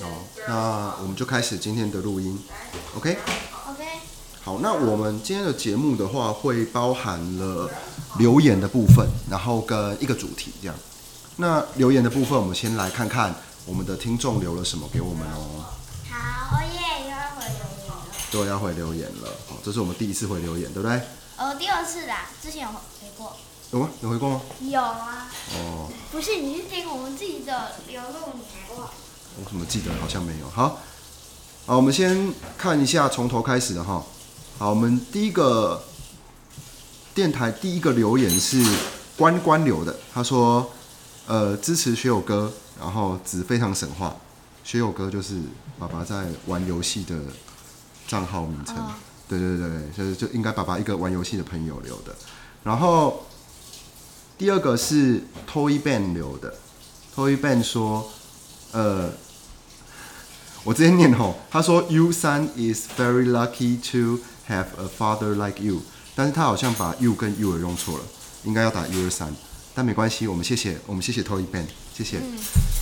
哦，那我们就开始今天的录音，OK？OK，好，那我们今天的节目的话，会包含了留言的部分，然后跟一个主题这样。那留言的部分，我们先来看看我们的听众留了什么给我们哦。好，哦耶，又要回留言了。对，要回留言了，哦，这是我们第一次回留言，对不对？哦，第二次啦，之前有回过。有吗？有回过吗？有啊，哦，不是你是听我们自己的流露，你还忘？我怎么记得好像没有。好，好，我们先看一下从头开始的哈。好，我们第一个电台第一个留言是关关留的，他说，呃，支持学友哥，然后子非常神话，学友哥就是爸爸在玩游戏的账号名称。哦对对对，对就是就应该爸爸一个玩游戏的朋友留的。然后第二个是 Toy Ban 留的，Toy Ban 说，呃，我直接念吼，他说 You son is very lucky to have a father like you，但是他好像把 you 跟 you 用错了，应该要打 you 三，但没关系，我们谢谢我们谢谢 Toy Ban，谢谢。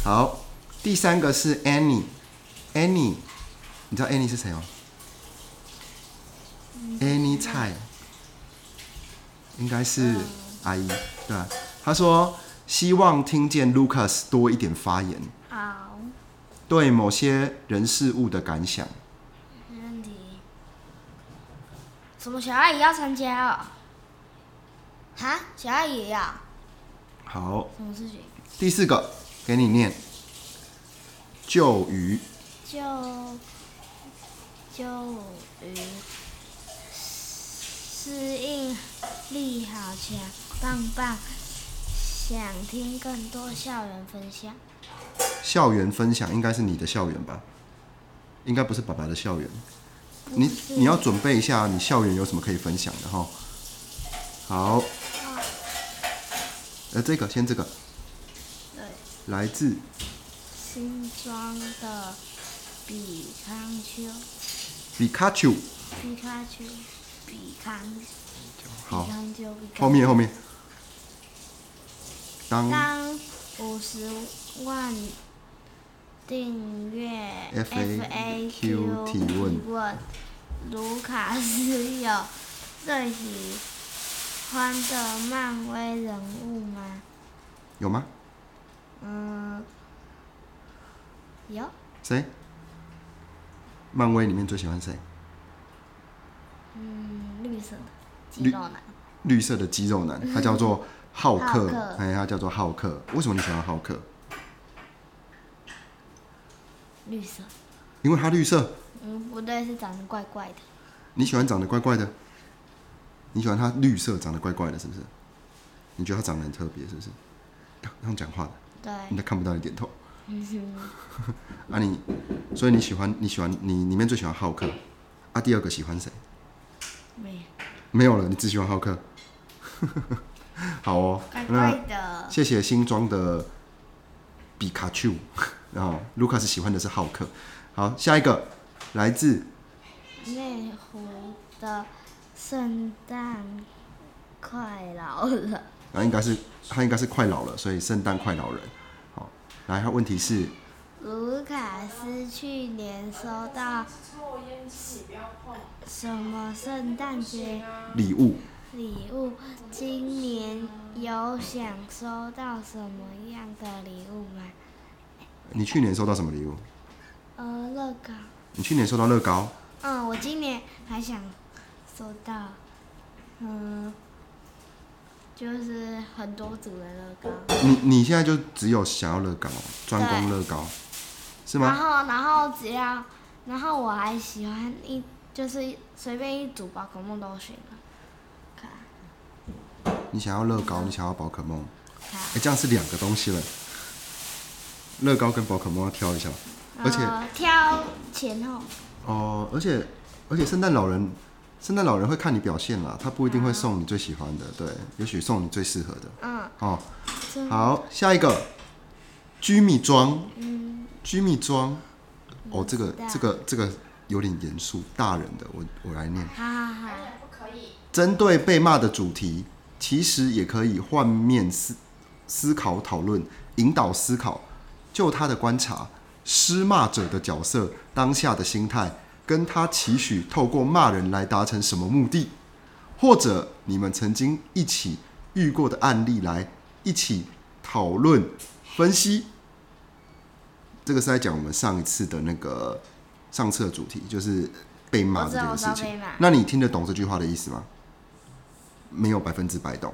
好，第三个是 Annie，Annie，你知道 Annie 是谁吗？Annie 蔡，应该是阿姨，对吧？他说希望听见 Lucas 多一点发言，好，对某些人事物的感想。没问题。什么小阿姨要参加哦？哈，小阿姨也要？好，什么事情？第四个给你念，旧鱼就就于适应力好强，棒棒！想听更多校园分享。校园分享，应该是你的校园吧？应该不是爸爸的校园。你你要准备一下，你校园有什么可以分享的哈？好，呃，这个先这个，对，来自新装的比康丘，比卡丘。比卡丘，比康，好。比，康丘，后面后面，当。当五十万订阅 FAQ 提问问，卢卡斯有最喜欢的漫威人物吗？有吗？嗯，有，谁？漫威里面最喜欢谁？嗯，绿色的肌肉男，绿色的肌肉男，他叫做浩克，哎，他叫做浩克。为什么你喜欢浩克？绿色，因为它绿色。嗯，不对，是长得怪怪的，你喜欢长得怪怪的？你喜欢它绿色长得怪怪的，是不是？你觉得它长得很特别，是不是？这样讲话的，对，人家看不到你点头。啊你，所以你喜欢你喜欢你里面最喜欢浩克，啊第二个喜欢谁？没有，没有了，你只喜欢浩克。好哦，怪那谢谢新装的比卡丘，然后卢卡斯喜欢的是浩克。好，下一个来自内湖的圣诞快老了。啊，应该是他应该是快老了，所以圣诞快老人。好，来，他问题是卢卡斯去年收到什么圣诞节礼物，礼物？今年有想收到什么样的礼物吗？你去年收到什么礼物？呃，乐高。你去年收到乐高，嗯，我今年还想收到，嗯，就是很多组的乐高。你你现在就只有想要乐高，专攻乐高，是吗然？后，然后只要，然后我还喜欢一，就是随便一组宝可梦都行了。看，你想要乐高，你想要宝可梦，看，哎、这样是两个东西了。乐高跟宝可梦要挑一下，而且呃、挑前后，哦，而且而且圣诞老人，圣诞老人会看你表现啦，他不一定会送你最喜欢的，对，也许送你最适合的。嗯，哦，真好，下一个，居米装，嗯，居米装，哦，这个这个这个有点严肃，大人的，我我来念。哈哈哈，针对被骂的主题，其实也可以换面思思考讨论，引导思考。就他的观察，施骂者的角色当下的心态，跟他期许透过骂人来达成什么目的，或者你们曾经一起遇过的案例来一起讨论分析。这个是在讲我们上一次的那个上次的主题，就是被骂的这个事情。那你听得懂这句话的意思吗？没有百分之百懂。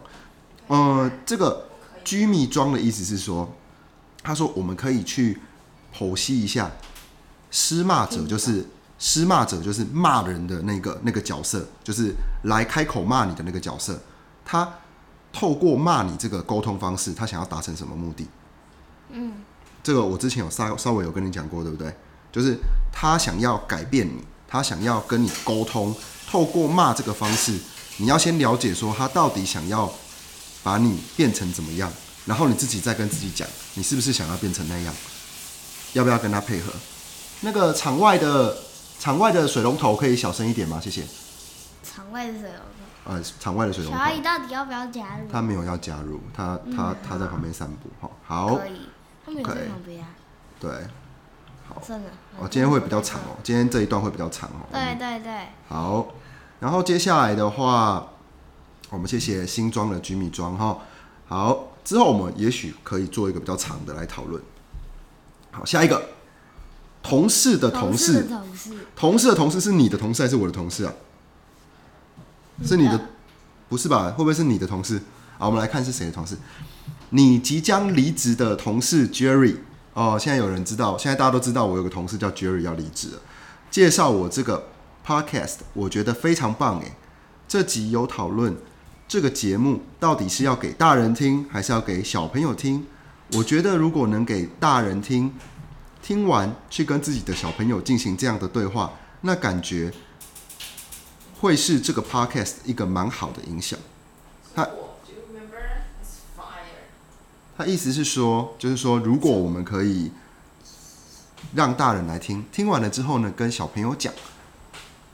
呃，这个居密庄的意思是说，他说我们可以去剖析一下，施骂者就是施骂者就是骂人的那个那个角色，就是来开口骂你的那个角色，他透过骂你这个沟通方式，他想要达成什么目的？嗯，这个我之前有稍稍微有跟你讲过，对不对？就是他想要改变你，他想要跟你沟通，透过骂这个方式，你要先了解说他到底想要把你变成怎么样，然后你自己再跟自己讲，你是不是想要变成那样？要不要跟他配合？那个场外的场外的水龙头可以小声一点吗？谢谢。场外的水龙头。呃，场外的水龙头小，阿姨到底要不要加入？他没有要加入，他他他在旁边散步。哈，好可，以，他们有在旁边啊。对，真的。哦，今天会比较长哦，今天这一段会比较长哦。对对对，好，然后接下来的话，我们谢谢新装的居米装哈。好，之后我们也许可以做一个比较长的来讨论。好，下一个，同事的同事，的同事，同事的同事是你的同事还是我的同事啊？是你的，不是吧？会不会是你的同事？好，我们来看是谁的同事。你即将离职的同事 Jerry 哦，现在有人知道，现在大家都知道我有个同事叫 Jerry 要离职了。介绍我这个 podcast，我觉得非常棒诶。这集有讨论这个节目到底是要给大人听，还是要给小朋友听？我觉得如果能给大人听，听完去跟自己的小朋友进行这样的对话，那感觉会是这个 podcast 一个蛮好的影响。他.他意思是说，就是说，如果我们可以让大人来听，听完了之后呢，跟小朋友讲，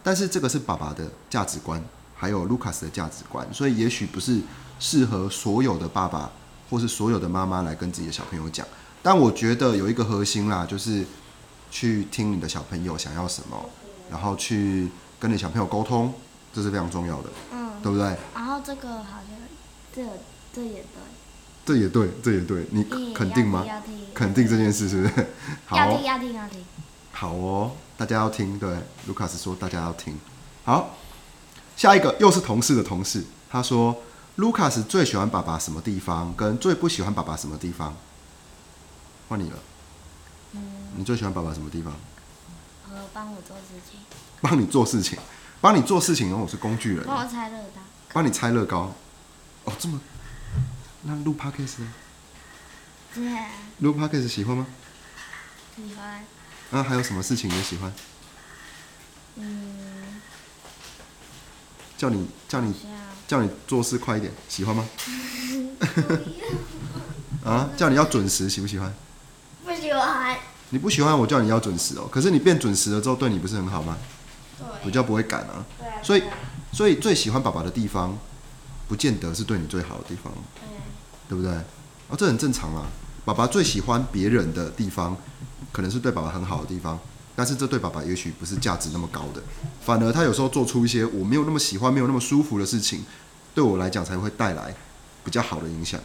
但是这个是爸爸的价值观，还有卢卡斯的价值观，所以也许不是适合所有的爸爸或是所有的妈妈来跟自己的小朋友讲。但我觉得有一个核心啦，就是去听你的小朋友想要什么，然后去跟你小朋友沟通，这是非常重要的，嗯，对不对？然后这个好像，这这也对，这也对，这也对，你也肯定吗？肯定这件事是不是？好要听要听要听，好哦，大家要听，对，卢卡斯说大家要听。好，下一个又是同事的同事，他说卢卡斯最喜欢爸爸什么地方，跟最不喜欢爸爸什么地方。换你了，嗯，你最喜欢爸爸什么地方？和帮我做事情，帮你做事情，帮你做事情，然后我是工具人，帮我猜乐高，帮你拆乐高。哦，这么，那录 podcast 呢？对啊，录 podcast 喜欢吗？喜欢，那、还有什么事情也喜欢？嗯，叫你叫你叫你做事快一点，喜欢吗？啊，叫你要准时，喜不喜欢？不喜欢，你不喜欢我叫你要准时哦，可是你变准时了之后，对你不是很好吗？比对，较不会赶啊。对啊，所以所以最喜欢爸爸的地方，不见得是对你最好的地方，对对不对？哦，这很正常啊。爸爸最喜欢别人的地方，可能是对爸爸很好的地方，但是这对爸爸也许不是价值那么高的，反而他有时候做出一些我没有那么喜欢、没有那么舒服的事情，对我来讲才会带来比较好的影响。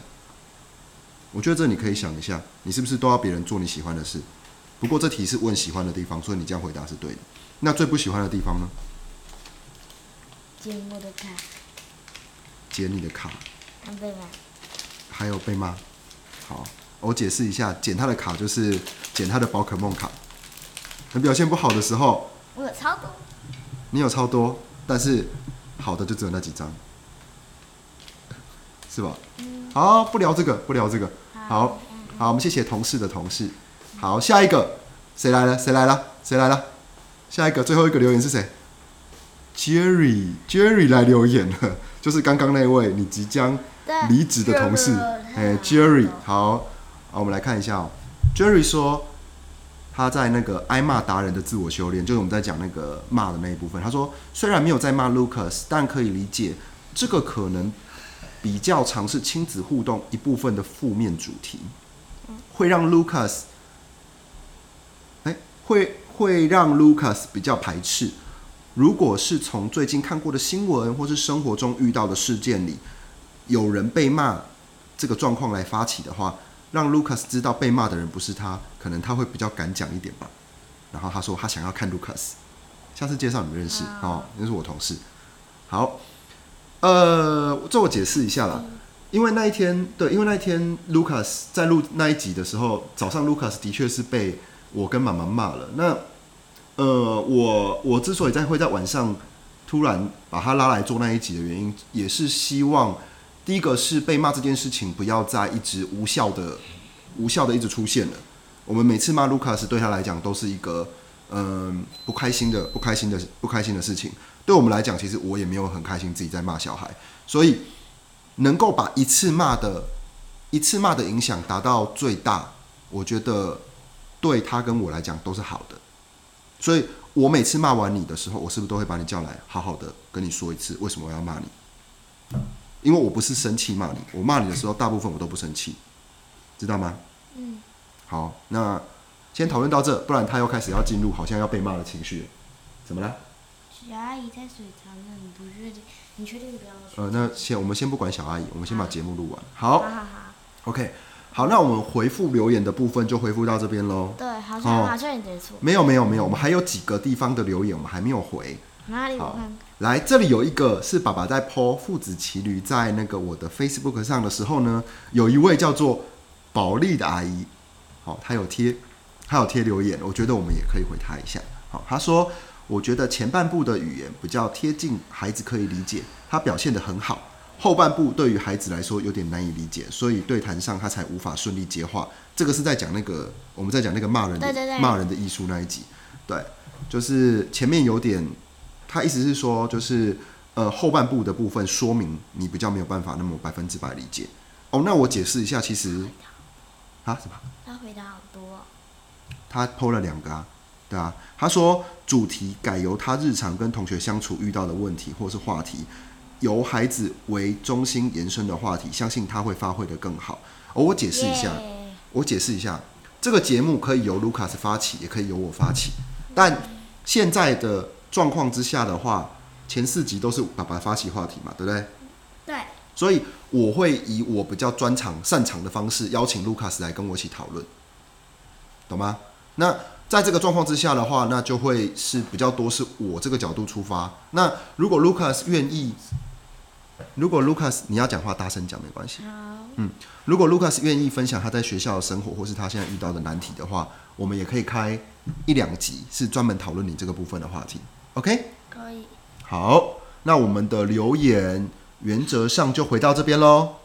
我觉得这你可以想一下，你是不是都要别人做你喜欢的事？不过这题是问喜欢的地方，所以你这样回答是对的。那最不喜欢的地方呢？捡我的卡，剪你的卡？还有被骂。好，我解释一下，剪他的卡就是剪他的宝可梦卡。你表现不好的时候，我有超多，你有超多，但是好的就只有那几张，是吧？好，不聊这个，不聊这个。好，好，我们谢谢同事的同事。好，下一个谁来了？谁来了？谁来了？下一个最后一个留言是谁？Jerry，Jerry 来留言了，就是刚刚那位你即将离职的同事，哎，Jerry，好，好，我们来看一下哦。Jerry 说他在那个挨骂达人的自我修炼，就是我们在讲那个骂的那一部分。他说虽然没有在骂 Lucas，但可以理解这个可能比较常是亲子互动一部分的负面主题，会让 Lucas 会会让 Lucas 比较排斥。如果是从最近看过的新闻或是生活中遇到的事件里，有人被骂这个状况来发起的话，让 Lucas 知道被骂的人不是他，可能他会比较敢讲一点吧。然后他说他想要看 Lucas，下次介绍你们认识哦，那是我同事。好，呃，这我解释一下啦。因为那一天，对，因为那一天 Lucas 在录那一集的时候，早上 Lucas 的确是被我跟妈妈骂了。那呃，我我之所以在会在晚上突然把他拉来做那一集的原因，也是希望第一个是被骂这件事情不要再一直无效的无效的一直出现了。我们每次骂 Lucas 对他来讲都是一个嗯、不开心的不开心的不开心的事情。对我们来讲，其实我也没有很开心自己在骂小孩，所以能够把一次骂的一次骂的影响达到最大，我觉得对他跟我来讲都是好的。所以我每次骂完你的时候，我是不是都会把你叫来，好好的跟你说一次为什么我要骂你？因为我不是生气骂你，我骂你的时候，大部分我都不生气，知道吗？嗯，好，那先讨论到这，不然他又开始要进入好像要被骂的情绪了。怎么了？小阿姨在水塘那，你不确定？你确定不要去？呃，那先我们先不管小阿姨，我们先把节目录完。好好好好，，OK，好，那我们回复留言的部分就回复到这边喽。对，好哦像好像你的错。没有没有没有，我们还有几个地方的留言我们还没有回。哪里我好看看？来，这里有一个是爸爸在 po 父子骑驴在那个我的 Facebook 上的时候呢，有一位叫做保利的阿姨，好、她有贴，她有贴留言，我觉得我们也可以回她一下。好、她说我觉得前半部的语言比较贴近孩子可以理解，他表现得很好。后半部对于孩子来说有点难以理解，所以对谈上他才无法顺利接话。这个是在讲那个我们在讲那个骂人骂人的艺术那一集，对，就是前面有点他意思是说，就是呃后半部的部分说明你比较没有办法那么百分之百理解。哦，那我解释一下，其实啊什么？他回答好多哦。他剖了两个啊，对啊，他说主题改由他日常跟同学相处遇到的问题或是话题，由孩子为中心延伸的话题，相信他会发挥的更好。哦，我解释一下，耶我解释一下，这个节目可以由卢卡斯发起，也可以由我发起，但现在的状况之下的话，前四集都是爸爸发起话题嘛，对不对？对，所以我会以我比较专长、擅长的方式邀请卢卡斯来跟我一起讨论，懂吗？那在这个状况之下的话，那就会是比较多是我这个角度出发。那如果卢卡斯愿意，如果卢卡斯你要讲话大声讲没关系。好，如果 Lucas 愿意分享他在学校的生活，或是他现在遇到的难题的话，我们也可以开一两集，是专门讨论你这个部分的话题。OK，可以。好，那我们的留言原则上就回到这边喽。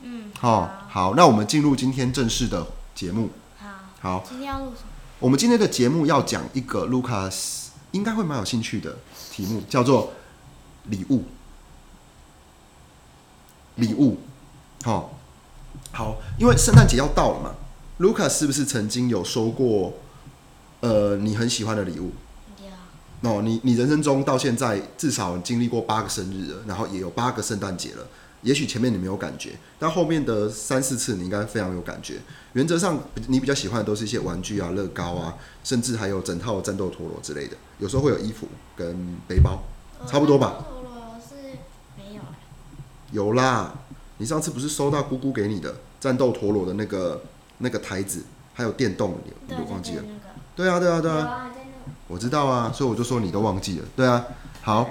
嗯，好，好，那我们进入今天正式的节目。好，好，今天要录什么？我们今天的节目要讲一个 Lucas 应该会蛮有兴趣的题目，叫做礼物。礼物，好、好，因为圣诞节要到了嘛，Lucas 是不是曾经有收过呃你很喜欢的礼物？要哦，你你人生中到现在至少经历过八个生日了，然后也有八个圣诞节了。也许前面你没有感觉，但后面的三四次你应该非常有感觉。原则上，你比较喜欢的都是一些玩具啊、乐高啊，甚至还有整套战斗陀螺之类的。有时候会有衣服跟背包，差不多吧？陀螺是没有啊，有啦。你上次不是收到姑姑给你的战斗陀螺的那个那个台子，还有电动，你对，你忘记了。对啊，对啊，对啊。我知道啊，所以我就说你都忘记了。对啊，好。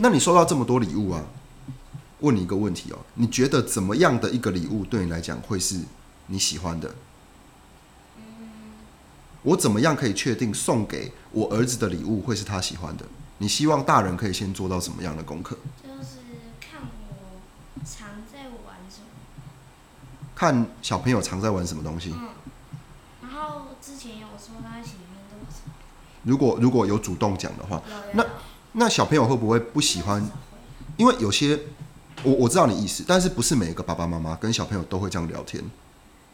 那你收到这么多礼物啊？问你一个问题哦，你觉得怎么样的一个礼物对你来讲会是你喜欢的？我怎么样可以确定送给我儿子的礼物会是他喜欢的？你希望大人可以先做到什么样的功课？就是看我常在玩什么。看小朋友常在玩什么东西。嗯。然后之前有说他喜欢的什么？如果如果有主动讲的话，那那小朋友会不会不喜欢？因为有些我我知道你意思，但是不是每一个爸爸妈妈跟小朋友都会这样聊天，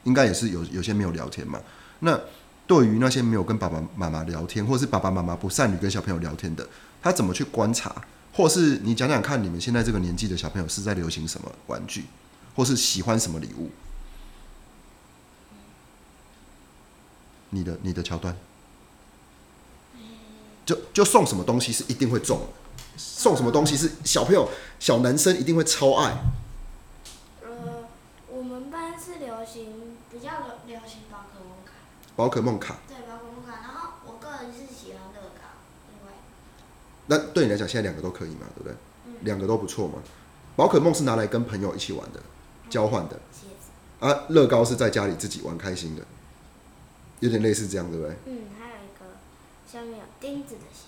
应该也是有有些没有聊天嘛。那对于那些没有跟爸爸妈妈聊天，或是爸爸妈妈不善于跟小朋友聊天的，他怎么去观察？或是你讲讲看，你们现在这个年纪的小朋友是在流行什么玩具，或是喜欢什么礼物？你的你的桥段，就就送什么东西是一定会中的，送什么东西是小朋友小男生一定会超爱。呃，我们班是流行比较流流行宝可梦卡，宝可梦卡，对宝可梦卡。然后我个人是喜欢乐高，因为那对你来讲现在两个都可以嘛，对不对？嗯两个都不错嘛。宝可梦是拿来跟朋友一起玩的，交换的啊。乐高是在家里自己玩开心的，有点类似这样，对不对？嗯，下面有钉子的鞋，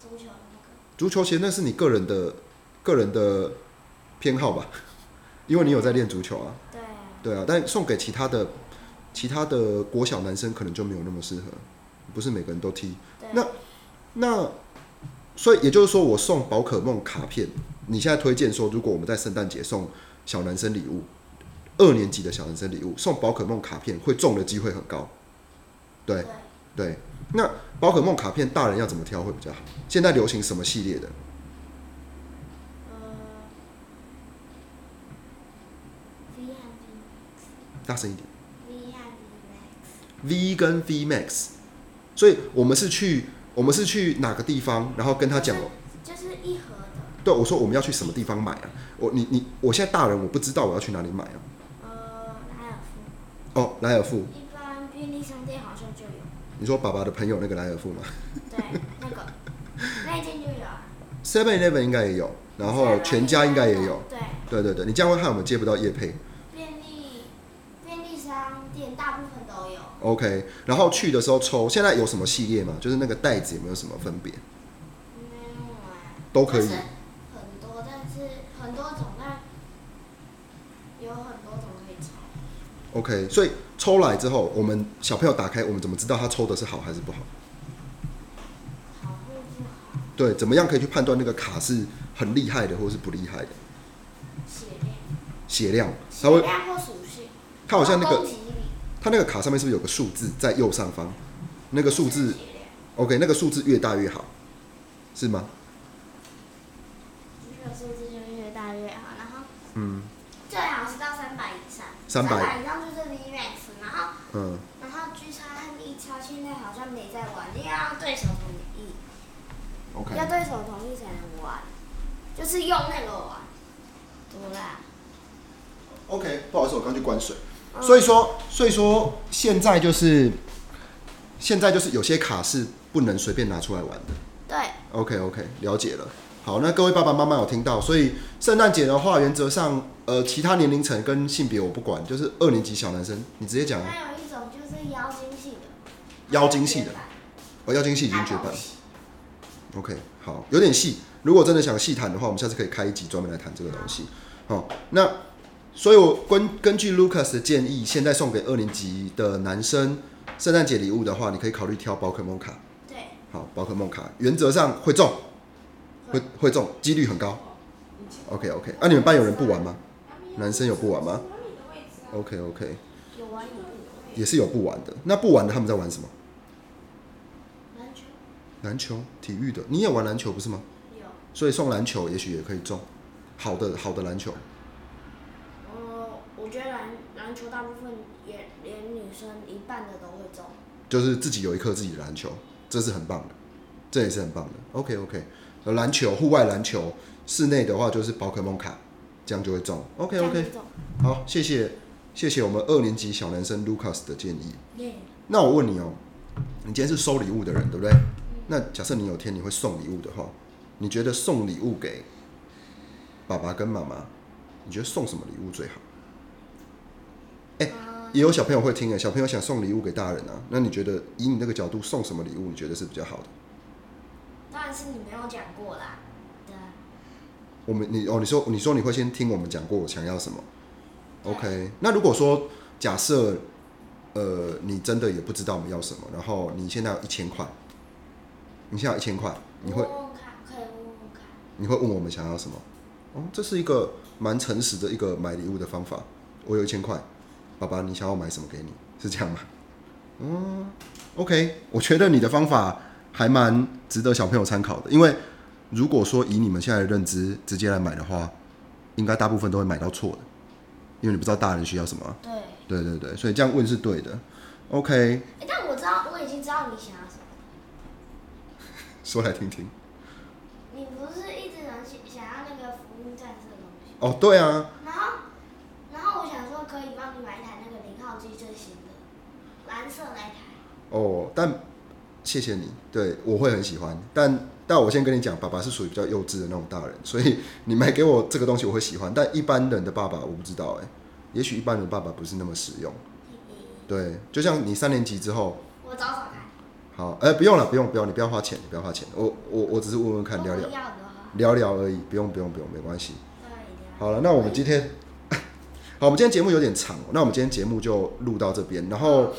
足球的那个。足球鞋那是你个人的个人的偏好吧，因为你有在练足球啊。对啊，对啊，但送给其他的其他的国小男生可能就没有那么适合，不是每个人都踢。对。那那所以也就是说，我送宝可梦卡片，你现在推荐说，如果我们在圣诞节送小男生礼物，二年级的小男生礼物送宝可梦卡片，会中的机会很高。对对，对，那宝可梦卡片大人要怎么挑会比较好？现在流行什么系列的？大声一点。V 跟 V Max，所以我们是去我们是去哪个地方，然后跟他讲，就是一盒的，对我说我们要去什么地方买啊？我你你我现在大人我不知道我要去哪里买啊？呃，莱尔富，哦，莱尔富，你说爸爸的朋友那个莱尔富吗对，那个那一间就有啊。？Seven Eleven 应该也有，然后全家应该也有。对，对对对，你这样会害我们接不到叶配。便利便利商店大部分都有。OK，然后去的时候抽，现在有什么系列吗？就是那个袋子有没有什么分别？没有啊，都可以很多，但是很多种，但有很多种可以抽。OK，所以抽来之后，我们小朋友打开，我们怎么知道他抽的是好还是不好？对，怎么样可以去判断那个卡是很厉害的，或是不厉害的？血量，血量，它会，血量或属性，它好像那个攻击力，它那个卡上面是不是有个数字在右上方？那个数字，，OK，那个数字越大越好，是吗？那个数字就越大越好，然后嗯最好是到三百以上，300以上就是 V Max，然后嗯，然后 G 叉和 E 叉现在好像没在玩，因为要对手同意，OK，要对手同意才能玩，就是用那个玩，多啦。OK，不好意思，我刚去关水。嗯所以说，所以说现在就是现在就是有些卡是不能随便拿出来玩的。对，OK OK，了解了。好，那各位爸爸妈妈有听到，所以圣诞节的话，原则上呃其他年龄层跟性别我不管，就是二年级小男生，你直接讲啊。妖精系的，妖精系的哦，妖精系已经绝版还有。系 OK，好，有点细。如果真的想细谈的话，我们下次可以开一集专门来谈这个东西。好，那所以我根根据 Lucas 的建议，现在送给二年级的男生圣诞节礼物的话，你可以考虑挑宝可梦卡。对，好，宝可梦卡原则上会中，会会中，几率很高。OK OK，啊，你们班有人不玩吗？男生有不玩吗？OK OK，也是有不玩的。那不玩的他们在玩什么？篮球篮球、体育的。你也玩篮球不是吗？有，所以送篮球也许也可以中，好的好的篮球。呃，我觉得篮篮球大部分也连女生一半的都会中，就是自己有一颗自己的篮球，这是很棒的，这也是很棒的。OK OK，呃，篮球、户外篮球，室内的话就是宝可梦卡，这样就会中。OK OK，好，谢谢谢谢我们二年级小男生 Lucas 的建议。耶，那我问你哦，你今天是收礼物的人，对不对？那假设你有天你会送礼物的话，你觉得送礼物给爸爸跟妈妈，你觉得送什么礼物最好？呃，也有小朋友会听哎，小朋友想送礼物给大人啊，那你觉得以你那个角度送什么礼物，你觉得是比较好的？当然是你没有讲过啦，对啊，我们你哦，你说你说你会先听我们讲过我想要什么对？OK，那如果说假设呃你真的也不知道我们要什么，然后你现在有一千块，你现在有一千块，你会问看，可以问看，你会问我们想要什么？哦，这是一个蛮诚实的一个买礼物的方法。我有一千块，爸爸，你想要买什么给你？是这样吗？嗯，OK，我觉得你的方法还蛮值得小朋友参考的。因为如果说以你们现在的认知直接来买的话，应该大部分都会买到错的，因为你不知道大人需要什么啊。对，对对对，所以这样问是对的。OK，诶但我知道，我已经知道你想要什么。说来听听。你不是一直很想想要那个福音战士的东西？哦，对啊，然后，然后我想说可以帮你买一台那个零号机最新的，蓝色那一台。哦，但谢谢你，对我会很喜欢。但但我先跟你讲，爸爸是属于比较幼稚的那种大人，所以你买给我这个东西我会喜欢。但一般人的爸爸我不知道哎、也许一般人的爸爸不是那么实用。对，就像你三年级之后，我找找看。好，哎、不用了，不用不用，你不要花钱，你不要花钱。我我我只是问问看，聊聊聊聊而已，不用不用不用，没关系。好了，那我们今天，好，我们今天节目有点长，那我们今天节目就录到这边，然后好，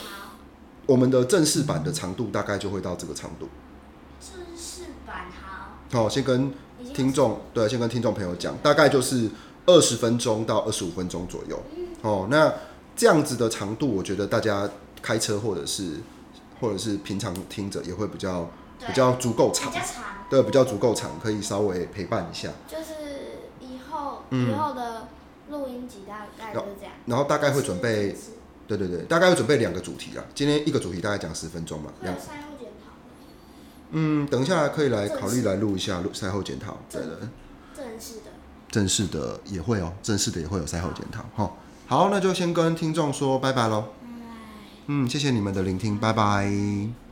我们的正式版的长度大概就会到这个长度。正式版好。好，先跟听众对，先跟听众朋友讲，大概就是二十分钟到二十五分钟左右。哦，那这样子的长度，我觉得大家开车或者是或者是平常听着也会比较比较足够长比，较长，对，比较足够长，可以稍微陪伴一下。就是以后、嗯以后的录音集大概就是这样。然后大概会准备，是对对对，大概要准备两个主题啊。今天一个主题大概讲十分钟嘛，两赛后检讨，嗯，等一下可以来考虑来录一下录赛后检讨，对的。正式的。正式的也会哦，正式的也会有赛后检讨。哈，好，那就先跟听众说拜拜喽。拜拜。嗯，谢谢你们的聆听，拜拜。